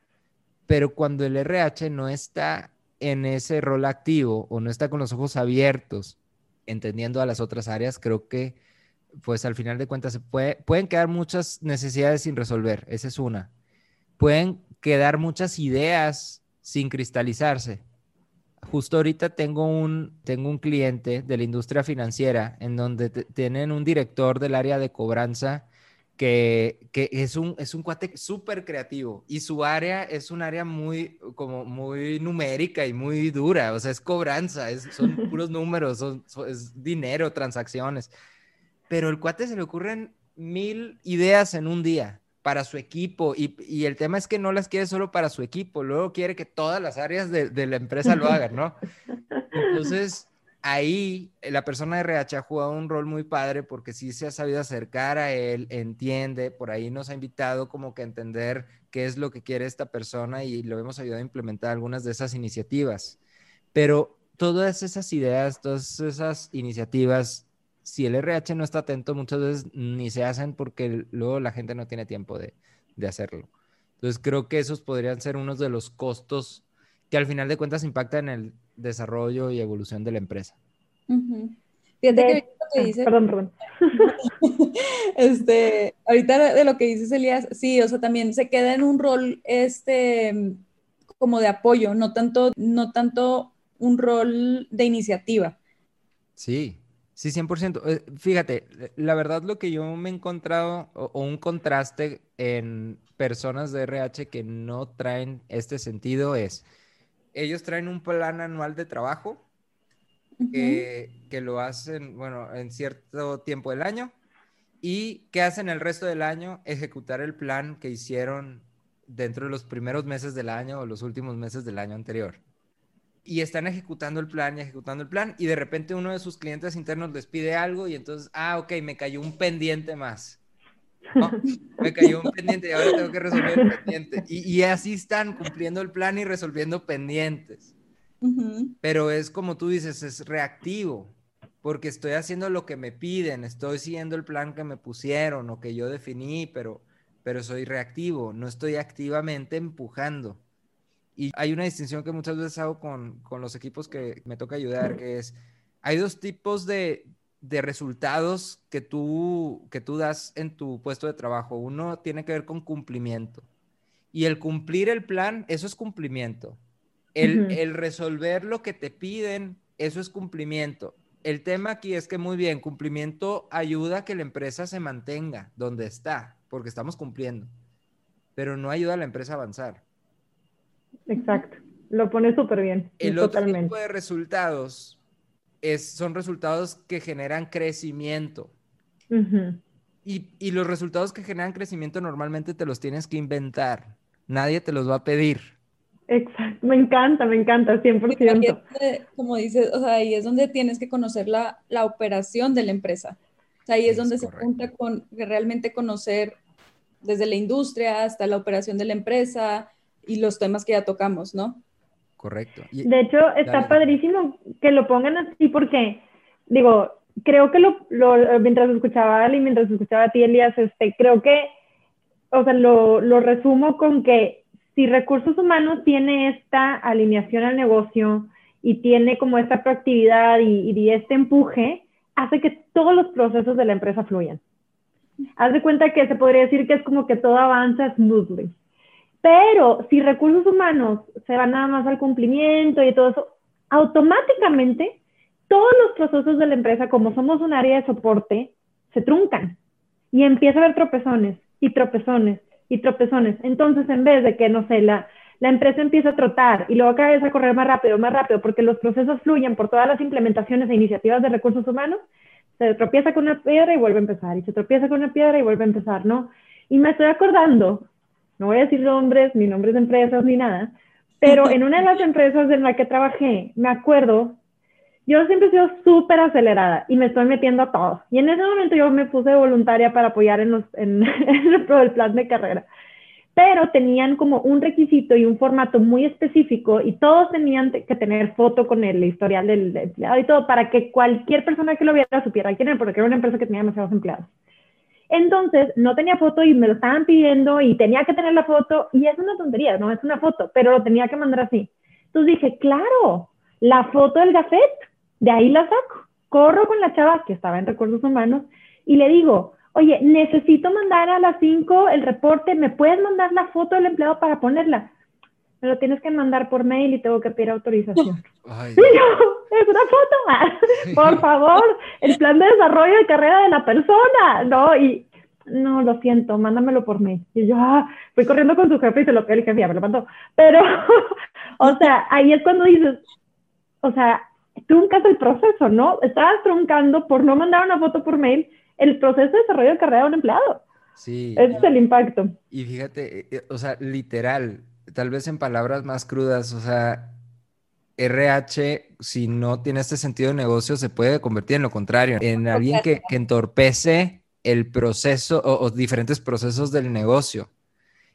Speaker 1: pero cuando el RH no está en ese rol activo o no está con los ojos abiertos, entendiendo a las otras áreas, creo que pues al final de cuentas se puede, pueden quedar muchas necesidades sin resolver, esa es una. Pueden quedar muchas ideas sin cristalizarse. Justo ahorita tengo un, tengo un cliente de la industria financiera en donde tienen un director del área de cobranza que, es, un, es un cuate súper creativo y su área es un área muy, como muy numérica y muy dura, o sea, es cobranza, es, son puros números, son, es dinero, transacciones, pero el cuate se le ocurren mil ideas en un día para su equipo y, y, el tema es que no las quiere solo para su equipo, luego quiere que todas las áreas de, de la empresa lo hagan, ¿no? Entonces ahí eh, la persona de RH ha jugado un rol muy padre porque sí se ha sabido acercar a él, entiende, por ahí nos ha invitado como que a entender qué es lo que quiere esta persona y lo hemos ayudado a implementar algunas de esas iniciativas. Pero todas esas ideas, todas esas iniciativas, si el RH no está atento, muchas veces ni se hacen porque luego la gente no tiene tiempo de, de hacerlo. Entonces creo que esos podrían ser unos de los costos que al final de cuentas impactan en el desarrollo y evolución de la empresa.
Speaker 2: Fíjate que lo que dice, perdón, perdón. este, ahorita de lo que dices Elías, sí, o sea, también se queda en un rol este como de apoyo, no tanto, no tanto un rol de iniciativa.
Speaker 1: Sí, Sí, 100%. Eh, fíjate, la verdad lo que yo me he encontrado o, un contraste en personas de RH que no traen este sentido es, ellos traen un plan anual de trabajo que, lo hacen, bueno, en cierto tiempo del año. Y que hacen el resto del año ejecutar el plan que hicieron dentro de los primeros meses del año o los últimos meses del año anterior. Y están ejecutando el plan y ejecutando el plan y de repente uno de sus clientes internos les pide algo y entonces, ah, ok, me cayó un pendiente más. Me cayó un pendiente y ahora tengo que resolver el pendiente. Y, así están cumpliendo el plan y resolviendo pendientes. Pero es como tú dices, es reactivo, porque estoy haciendo lo que me piden, estoy siguiendo el plan que me pusieron o que yo definí, pero, pero soy reactivo, no estoy activamente empujando. Y hay una distinción que muchas veces hago con, con los equipos que me toca ayudar, que es, hay dos tipos de, de resultados que tú, que tú das en tu puesto de trabajo. Uno tiene que ver con cumplimiento. Y el cumplir el plan, eso es cumplimiento. El, el, resolver lo que te piden, eso es cumplimiento. El tema aquí es que muy bien, cumplimiento ayuda a que la empresa se mantenga donde está, porque estamos cumpliendo, pero no ayuda a la empresa a avanzar.
Speaker 3: Exacto. Lo pone súper bien.
Speaker 1: El otro tipo de resultados es, son resultados que generan crecimiento. y, y, los resultados que generan crecimiento normalmente te los tienes que inventar. Nadie te los va a pedir.
Speaker 3: Exacto, me encanta, me encanta, 100%.
Speaker 2: como dices, o sea, ahí es donde tienes que conocer la, la operación de la empresa. O sea, ahí es, donde se junta con realmente conocer desde la industria hasta la operación de la empresa, y los temas que ya tocamos, ¿no?
Speaker 1: Correcto.
Speaker 3: de hecho, está padrísimo que lo pongan así porque, digo, creo que lo, lo, mientras escuchaba a Ali, mientras escuchaba a ti, Elías, este, creo que, o sea, lo, lo resumo con que si recursos humanos tiene esta alineación al negocio y tiene como esta proactividad y, y este empuje, hace que todos los procesos de la empresa fluyan. Haz de cuenta que se podría decir que es como que todo avanza smoothly. Pero si recursos humanos se van nada más al cumplimiento y todo eso, automáticamente todos los procesos de la empresa, como somos un área de soporte, se truncan y empieza a haber tropezones y tropezones y tropezones. Entonces, en vez de que, no sé, la, la empresa empieza a trotar y luego cada vez a correr más rápido, más rápido, porque los procesos fluyen por todas las implementaciones e iniciativas de recursos humanos, se tropieza con una piedra y vuelve a empezar, y se tropieza con una piedra y vuelve a empezar, ¿no? Y me estoy acordando no voy a decir nombres, ni nombres de empresas, ni nada, pero en una de las empresas en la que trabajé, me acuerdo, yo siempre he sido súper acelerada y me estoy metiendo a todos. Y en ese momento yo me puse voluntaria para apoyar en, los, en, el plan de carrera. Pero tenían como un requisito y un formato muy específico y todos tenían que tener foto con el historial del empleado y todo para que cualquier persona que lo viera supiera quién era, porque era una empresa que tenía demasiados empleados. Entonces, no tenía foto y me lo estaban pidiendo y tenía que tener la foto y es una tontería, no es una foto, pero lo tenía que mandar así. Entonces dije, claro, la foto del gafet, de ahí la saco. Corro con la chava que estaba en recursos humanos y le digo, oye, necesito mandar a las 5 el reporte, ¿me puedes mandar la foto del empleado para ponerla? Me lo tienes que mandar por mail y tengo que pedir autorización. Ay, es una foto, por favor, el plan de desarrollo de carrera de la persona, ¿no? Y no, lo siento, mándamelo por mail. Y yo, ah, fui corriendo con su jefe y se lo pedí, el jefe ya me lo mandó. Pero, o sea, ahí es cuando dices, o sea, truncas el proceso, ¿no? Estabas truncando por no mandar una foto por mail el proceso de desarrollo de carrera de un empleado. Sí. Ese es el impacto.
Speaker 1: Y fíjate, eh, eh, o sea, literal, tal vez en palabras más crudas, o sea, RH, si no tiene este sentido de negocio, se puede convertir en lo contrario, en alguien que, entorpece el proceso o, diferentes procesos del negocio.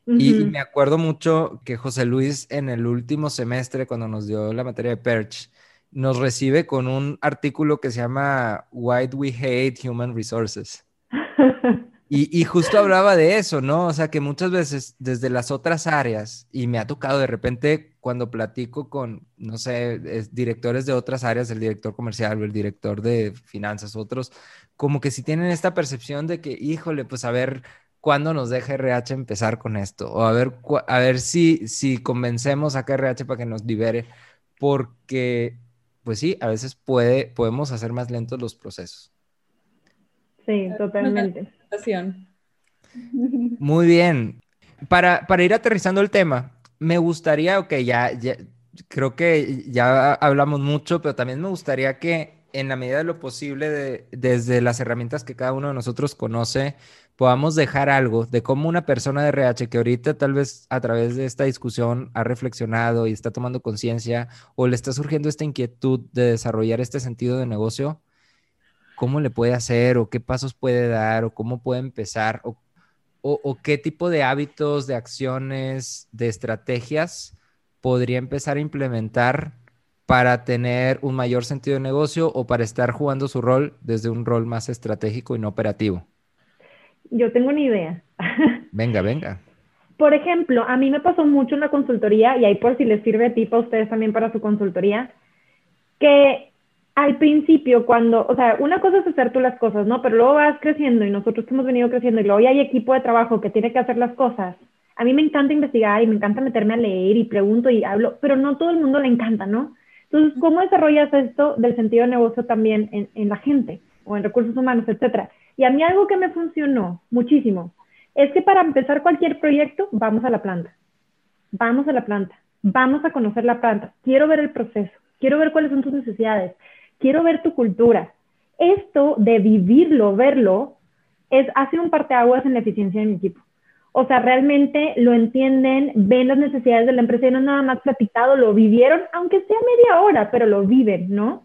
Speaker 1: y, me acuerdo mucho que José Luis en el último semestre, cuando nos dio la materia de Perch, nos recibe con un artículo que se llama Why Do We Hate Human Resources. Y, justo hablaba de eso, ¿no? O sea, que muchas veces desde las otras áreas, y me ha tocado de repente cuando platico con, no sé, directores de otras áreas, el director comercial o el director de finanzas, otros, como que si tienen esta percepción de que, híjole, pues a ver cuándo nos deja RH empezar con esto, o a ver, a ver si, si convencemos a RH para que nos libere, porque pues sí, a veces puede, podemos hacer más lentos los procesos.
Speaker 3: Sí, totalmente.
Speaker 1: Muy bien. Para, para ir aterrizando el tema, me gustaría, ok, ya, ya, creo que ya hablamos mucho, pero también me gustaría que en la medida de lo posible, desde las herramientas que cada uno de nosotros conoce, podamos dejar algo de cómo una persona de RH que ahorita tal vez a través de esta discusión ha reflexionado y está tomando conciencia o le está surgiendo esta inquietud de desarrollar este sentido de negocio, cómo le puede hacer o qué pasos puede dar o cómo puede empezar o, o qué tipo de hábitos, de acciones, de estrategias podría empezar a implementar para tener un mayor sentido de negocio o para estar jugando su rol desde un rol más estratégico y no operativo?
Speaker 3: yo tengo una idea.
Speaker 1: Venga, venga.
Speaker 3: Por ejemplo, a mí me pasó mucho en la consultoría, y ahí por si les sirve a ti, para ustedes también para su consultoría, que al principio, cuando, o sea, una cosa es hacer tú las cosas, ¿no? Pero luego vas creciendo y nosotros hemos venido creciendo y luego ya hay equipo de trabajo que tiene que hacer las cosas. A mí me encanta investigar y me encanta meterme a leer y pregunto y hablo, pero no todo el mundo le encanta, ¿no? Entonces, ¿cómo desarrollas esto del sentido de negocio también en, en la gente o en recursos humanos, etcétera? Y a mí algo que me funcionó muchísimo es que para empezar cualquier proyecto, vamos a la planta. Vamos a la planta. Vamos a conocer la planta. Quiero ver el proceso. Quiero ver cuáles son tus necesidades. Quiero ver tu cultura. Esto de vivirlo, verlo, es, hace un parteaguas en la eficiencia de mi equipo. O sea, realmente lo entienden, ven las necesidades de la empresa y no nada más platicado, lo vivieron, aunque sea media hora, pero lo viven, ¿no?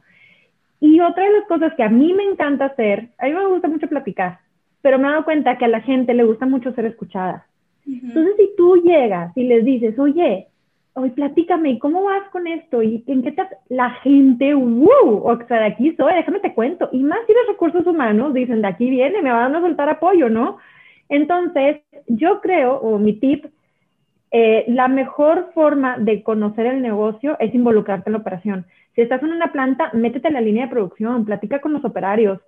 Speaker 3: Y otra de las cosas que a mí me encanta hacer, a mí me gusta mucho platicar, pero me he dado cuenta que a la gente le gusta mucho ser escuchada. Entonces, si tú llegas y les dices, oye, hoy platícame, ¿y cómo vas con esto? ¿Y en qué te... La gente, wow, o sea, de aquí soy, déjame te cuento. Y más si los recursos humanos dicen, de aquí viene, me van a soltar apoyo, ¿no? Entonces, yo creo, o mi tip, eh, la mejor forma de conocer el negocio es involucrarte en la operación. Si estás en una planta, métete en la línea de producción, platica con los operarios,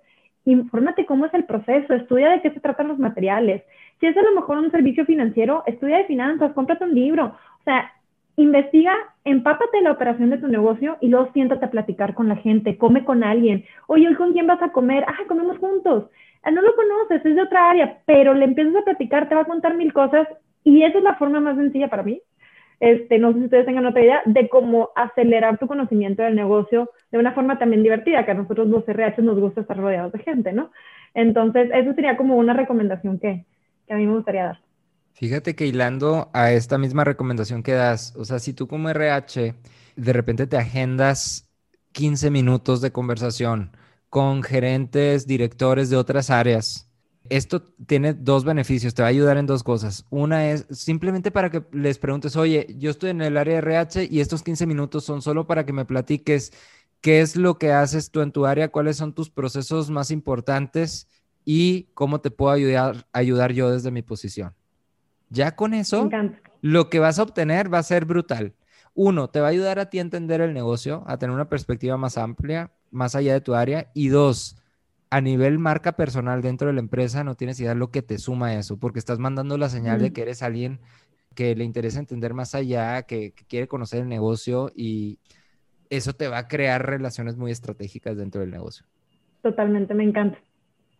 Speaker 3: infórmate cómo es el proceso, estudia de qué se tratan los materiales. Si es a lo mejor un servicio financiero, estudia de finanzas, cómprate un libro. O sea, investiga, empápate la operación de tu negocio y luego siéntate a platicar con la gente, come con alguien. Oye, ¿hoy con quién vas a comer? Ah, comemos juntos. Ah, no lo conoces, es de otra área, pero le empiezas a platicar, te va a contar mil cosas y esa es la forma más sencilla para mí este, no sé si ustedes tengan otra idea, de cómo acelerar tu conocimiento del negocio de una forma también divertida, que a nosotros los RH nos gusta estar rodeados de gente, ¿no? Entonces, eso sería como una recomendación que, que a mí me gustaría dar.
Speaker 1: Fíjate que hilando a esta misma recomendación que das, o sea, si tú como RH de repente te agendas 15 minutos de conversación con gerentes, directores de otras áreas, esto tiene dos beneficios, te va a ayudar en dos cosas. Una es simplemente para que les preguntes, oye, yo estoy en el área RH y estos 15 minutos son solo para que me platiques qué es lo que haces tú en tu área, cuáles son tus procesos más importantes y cómo te puedo ayudar, ayudar yo desde mi posición. Ya con eso, lo que vas a obtener va a ser brutal. Uno, te va a ayudar a ti a entender el negocio, a tener una perspectiva más amplia, más allá de tu área. Y dos, a nivel marca personal dentro de la empresa no tienes idea lo que te suma eso, porque estás mandando la señal de que eres alguien que le interesa entender más allá, que, quiere conocer el negocio y eso te va a crear relaciones muy estratégicas dentro del negocio.
Speaker 3: Totalmente, me encanta.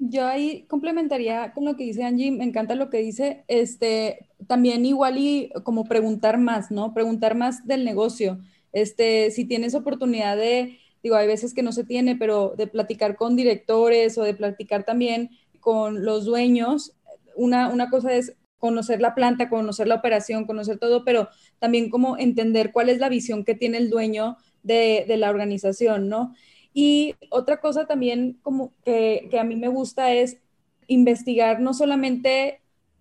Speaker 2: Yo ahí complementaría con lo que dice Angie, me encanta lo que dice, este, también igual y como preguntar más, ¿no? Preguntar más del negocio. Este, si tienes oportunidad de, digo, hay veces que no se tiene, pero de platicar con directores o de platicar también con los dueños, una, una cosa es conocer la planta, conocer la operación, conocer todo, pero también como entender cuál es la visión que tiene el dueño de, de la organización, ¿no? Y otra cosa también como que, que, a mí me gusta es investigar no solamente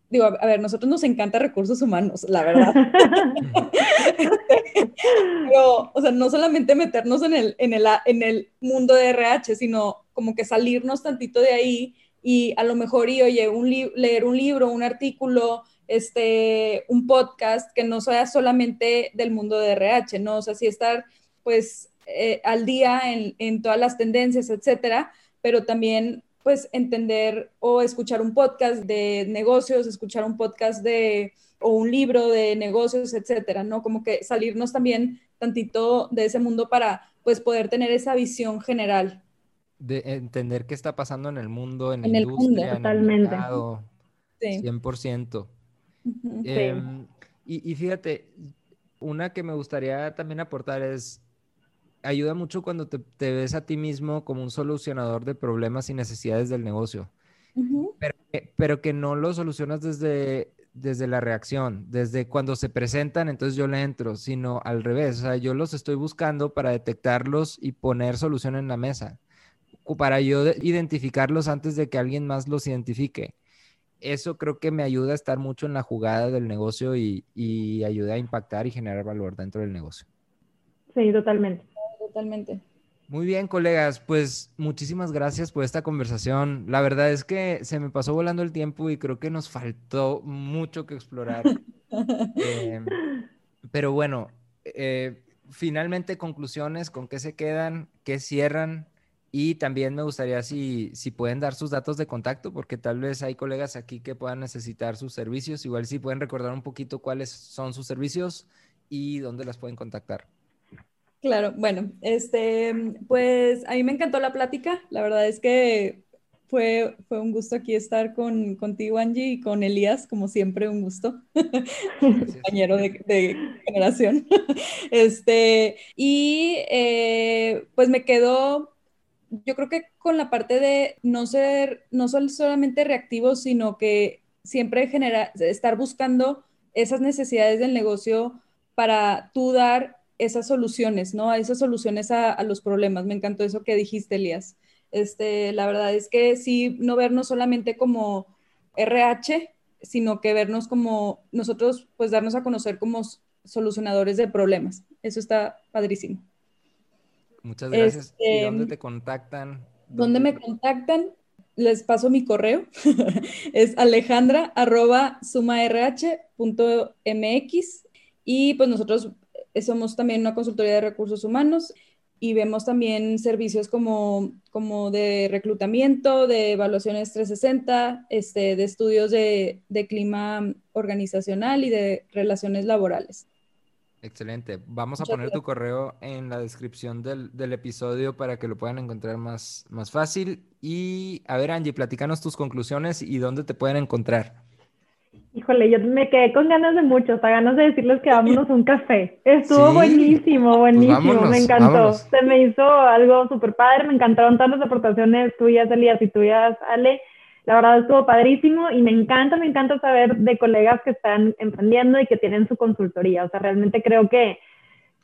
Speaker 2: digo, a, ver, nosotros nos encanta recursos humanos, la verdad. Pero, o sea, no solamente meternos en el, en, el, en el mundo de RH, sino como que salirnos tantito de ahí y a lo mejor, y oye, un leer un libro, un artículo, este, un podcast que no sea solamente del mundo de RH, ¿no? O sea, sí estar, pues, eh, al día en, en todas las tendencias, etcétera, pero también pues entender o escuchar un podcast de negocios, escuchar un podcast de o un libro de negocios, etcétera, ¿no? Como que salirnos también tantito de ese mundo para pues poder tener esa visión general.
Speaker 1: De entender qué está pasando en el mundo, en,
Speaker 2: En
Speaker 1: la
Speaker 2: el
Speaker 1: industria,
Speaker 2: mundo,
Speaker 1: en el
Speaker 3: totalmente.
Speaker 1: mercado,
Speaker 2: Sí.
Speaker 1: 100%.
Speaker 2: Ujú.
Speaker 1: Em, y, y fíjate, una que me gustaría también aportar es, ayuda mucho cuando te, te ves a ti mismo como un solucionador de problemas y necesidades del negocio, pero, que- pero que no lo solucionas desde, desde la reacción, desde cuando se presentan, entonces yo le entro, sino al revés, o sea, yo los estoy buscando para detectarlos y poner solución en la mesa, para yo de- identificarlos antes de que alguien más los identifique eso creo que me ayuda a estar mucho en la jugada del negocio y, y ayuda a impactar y generar valor dentro del negocio.
Speaker 3: Sí, totalmente.
Speaker 2: Totalmente.
Speaker 1: Muy bien, colegas, pues muchísimas gracias por esta conversación. La verdad es que se me pasó volando el tiempo y creo que nos faltó mucho que explorar. Eh, pero bueno, eh, finalmente conclusiones, ¿con qué se quedan? ¿Qué cierran? Y también me gustaría si, si pueden dar sus datos de contacto, porque tal vez hay colegas aquí que puedan necesitar sus servicios. Igual si pueden recordar un poquito cuáles son sus servicios y dónde las pueden contactar.
Speaker 2: Claro, bueno, este, pues a mí me encantó la plática. La verdad es que fue, fue un gusto aquí estar con, contigo, Angie, y con Elías, como siempre, un gusto. Compañero de, de generación. Este, y eh, pues me quedo, yo creo que con la parte de no ser, no sol- solamente reactivo, sino que siempre genera, estar buscando esas necesidades del negocio para tú dar esas soluciones, ¿no? Esas soluciones a, a los problemas. Me encantó eso que dijiste, Elías. Este, la verdad es que sí, no vernos solamente como RH, sino que vernos como nosotros, pues darnos a conocer como solucionadores de problemas. Eso está padrísimo.
Speaker 1: Muchas gracias. ¿Y
Speaker 2: Este,
Speaker 1: dónde te contactan?
Speaker 2: ¿Dónde me contactan? Les paso mi correo. es alejandra arroba sumarh.mx y pues nosotros somos también una consultoría de recursos humanos y vemos también servicios como, como de reclutamiento, de evaluaciones 360, este, de estudios de, de clima organizacional y de relaciones laborales.
Speaker 1: Excelente. Vamos a poner tu correo en la descripción del, del episodio para que lo puedan encontrar más, más fácil. Y a ver, Angie, platícanos tus conclusiones y dónde te pueden encontrar.
Speaker 3: Híjole, yo me quedé con ganas de mucho, hasta ganas de decirles que vámonos a un café. Estuvo
Speaker 1: Sí.
Speaker 3: buenísimo, buenísimo,
Speaker 1: vámonos,
Speaker 3: me encantó.
Speaker 1: vámonos.
Speaker 3: Se me hizo algo súper padre, me encantaron todas las aportaciones tuyas, Elías, y tuyas, Ale. La verdad estuvo padrísimo y me encanta, me encanta saber de colegas que están emprendiendo y que tienen su consultoría. O sea, realmente creo que,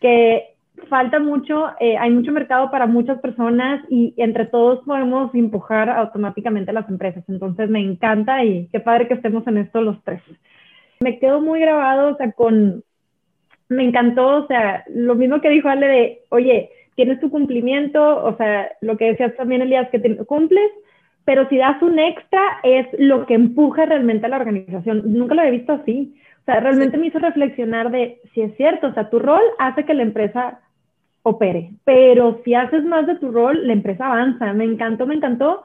Speaker 3: que falta mucho, eh, hay mucho mercado para muchas personas y entre todos podemos empujar automáticamente a las empresas. Entonces me encanta y qué padre que estemos en esto los tres. Me quedo muy grabado, o sea, con, me encantó, o sea, lo mismo que dijo Ale de, oye, tienes tu cumplimiento, o sea, lo que decías también, Elías, que cumples, pero si das un extra es lo que empuja realmente a la organización. Nunca lo había visto así. O sea, realmente me hizo reflexionar de si es cierto, o sea, tu rol hace que la empresa opere, pero si haces más de tu rol, la empresa avanza. Me encantó, me encantó.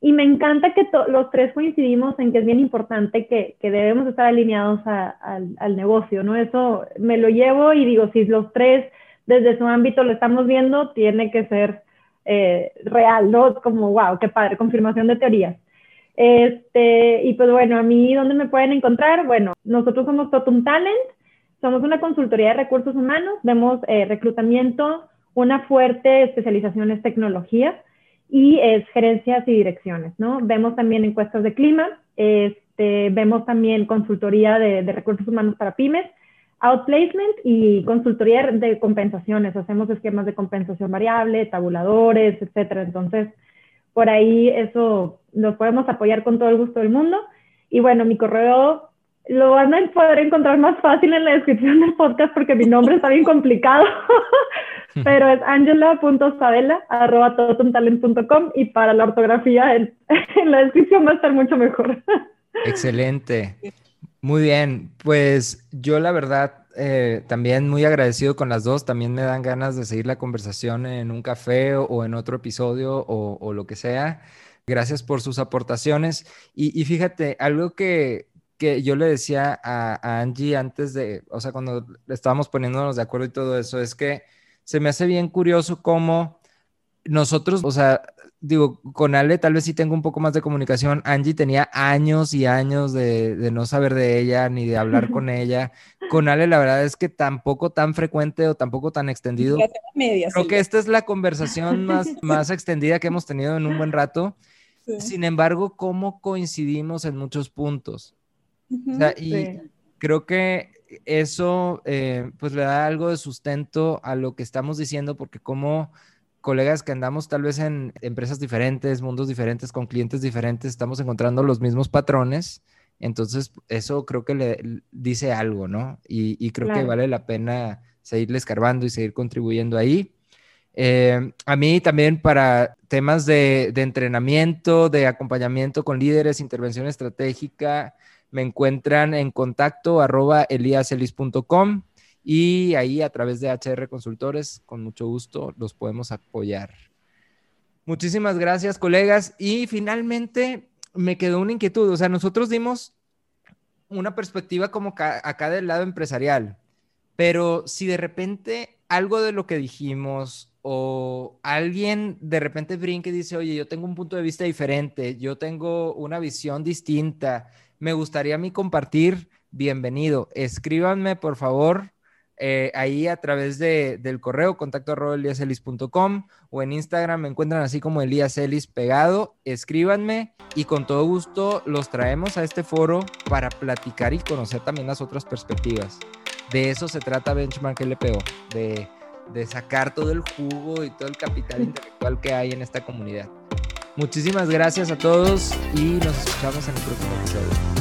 Speaker 3: Y me encanta que los tres coincidimos en que es bien importante que, que debemos estar alineados a, al, al negocio, ¿no? Eso me lo llevo y digo, si los tres desde su ámbito lo estamos viendo, tiene que ser eh, real, ¿no? Como, wow, qué padre, confirmación de teorías. Este, y pues bueno, a mí, ¿dónde me pueden encontrar? Bueno, nosotros somos Totum Talent, somos una consultoría de recursos humanos, vemos eh, reclutamiento, una fuerte especialización es tecnología y es gerencias y direcciones, ¿no? Vemos también encuestas de clima, este, vemos también consultoría de, de recursos humanos para pymes, outplacement y consultoría de compensaciones. Hacemos esquemas de compensación variable, tabuladores, etcétera. Entonces, por ahí eso los podemos apoyar con todo el gusto del mundo. Y bueno, mi correo lo van a poder encontrar más fácil en la descripción del podcast porque mi nombre está bien complicado. Pero es angela.sabela.com y para la ortografía en, en la descripción va a estar mucho mejor.
Speaker 1: Excelente. Muy bien, pues yo la verdad eh, también muy agradecido con las dos, también me dan ganas de seguir la conversación en un café o, en otro episodio o, lo que sea. Gracias por sus aportaciones. Y, fíjate, algo que, que, yo le decía a Angie antes de, o sea, cuando estábamos poniéndonos de acuerdo y todo eso, es que se me hace bien curioso cómo nosotros, o sea, digo, con Ale tal vez sí tengo un poco más de comunicación. Angie tenía años y años de, no saber de ella ni de hablar con ella. Con Ale la verdad es que tampoco tan frecuente o tampoco tan extendido. Creo que esta es la conversación más, más extendida que hemos tenido en un buen rato. Sin embargo, cómo coincidimos en muchos puntos. y creo que eso eh, pues le da algo de sustento a lo que estamos diciendo, porque como colegas que andamos tal vez en empresas diferentes, mundos diferentes, con clientes diferentes, estamos encontrando los mismos patrones. Entonces, eso creo que le dice algo, ¿no? Y, creo que vale la pena seguirle escarbando y seguir contribuyendo ahí. Eh, a mí también para temas de, de, entrenamiento, de acompañamiento con líderes, intervención estratégica, me encuentran en contacto arroba eliaselis.com y ahí a través de HR Consultores, con mucho gusto, los podemos apoyar. Muchísimas gracias, colegas. Y finalmente me quedó una inquietud. O sea, nosotros dimos una perspectiva como acá del lado empresarial, pero si de repente algo de lo que dijimos o alguien de repente brinca y dice, oye, yo tengo un punto de vista diferente, yo tengo una visión distinta, me gustaría a mí compartir, bienvenido. Escríbanme, por favor, eh, ahí a través de, del correo contacto arroba o en Instagram me encuentran así como Elías pegado, escríbanme y con todo gusto los traemos a este foro para platicar y conocer también las otras perspectivas. De eso se trata Benchmark LPO, de, de sacar todo el jugo y todo el capital intelectual que hay en esta comunidad. Muchísimas gracias a todos y nos escuchamos en el próximo episodio.